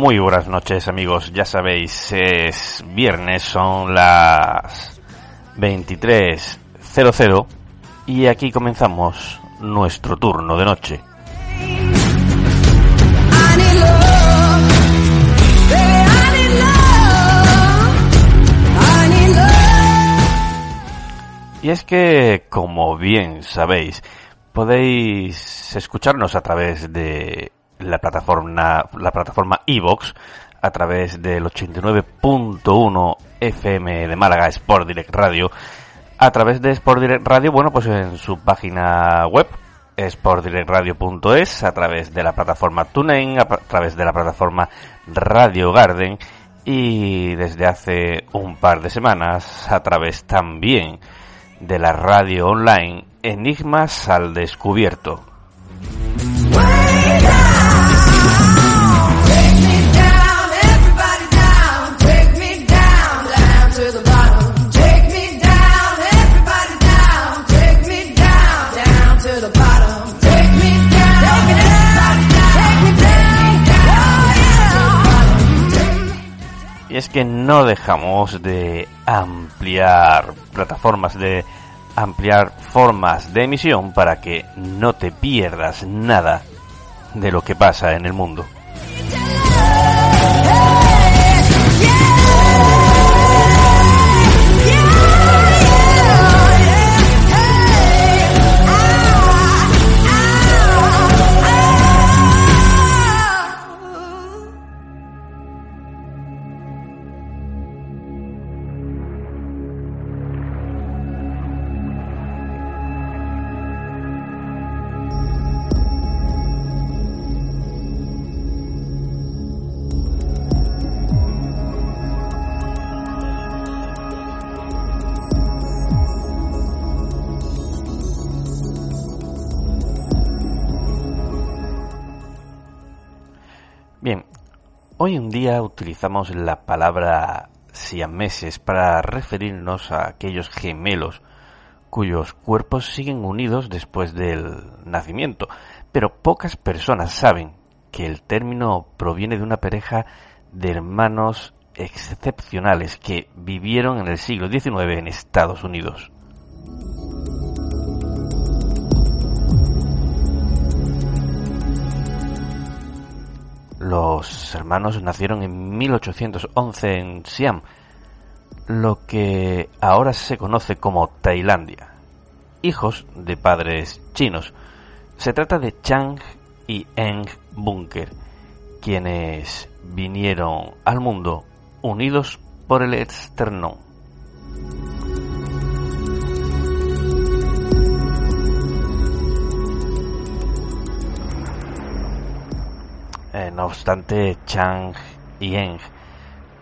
Muy buenas noches amigos, ya sabéis, es viernes, son las 23.00 y aquí comenzamos nuestro turno de noche. Y es que, como bien sabéis, podéis escucharnos a través de la plataforma la plataforma a través del 89.1 FM de Málaga Sport Direct Radio a través de Sport Direct Radio bueno pues en su página web sportdirectradio.es a través de la plataforma TuneIn a través de la plataforma Radio Garden y desde hace un par de semanas a través también de la radio online Enigmas al Descubierto. Y es que no dejamos de ampliar plataformas, de ampliar formas de emisión para que no te pierdas nada de lo que pasa en el mundo. Hoy en día utilizamos la palabra siameses para referirnos a aquellos gemelos cuyos cuerpos siguen unidos después del nacimiento, pero pocas personas saben que el término proviene de una pareja de hermanos excepcionales que vivieron en el siglo XIX en Estados Unidos. Los hermanos nacieron en 1811 en Siam, lo que ahora se conoce como Tailandia, hijos de padres chinos. Se trata de Chang y Eng Bunker, quienes vinieron al mundo unidos por el externo. Eh, no obstante, Chang y Eng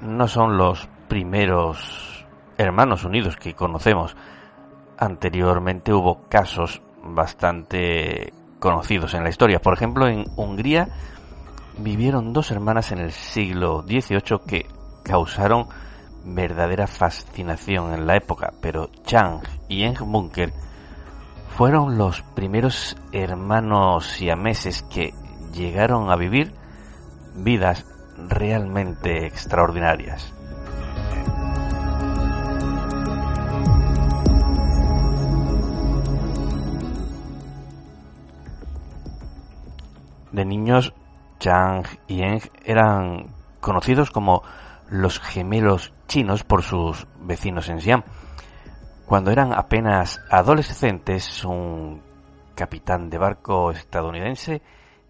no son los primeros hermanos unidos que conocemos. Anteriormente hubo casos bastante conocidos en la historia. Por ejemplo, en Hungría vivieron dos hermanas en el siglo XVIII que causaron verdadera fascinación en la época, pero Chang y Eng Bunker fueron los primeros hermanos siameses que llegaron a vivir vidas realmente extraordinarias. De niños, Chang y Eng eran conocidos como los gemelos chinos por sus vecinos en Siam. Cuando eran apenas adolescentes, un capitán de barco estadounidense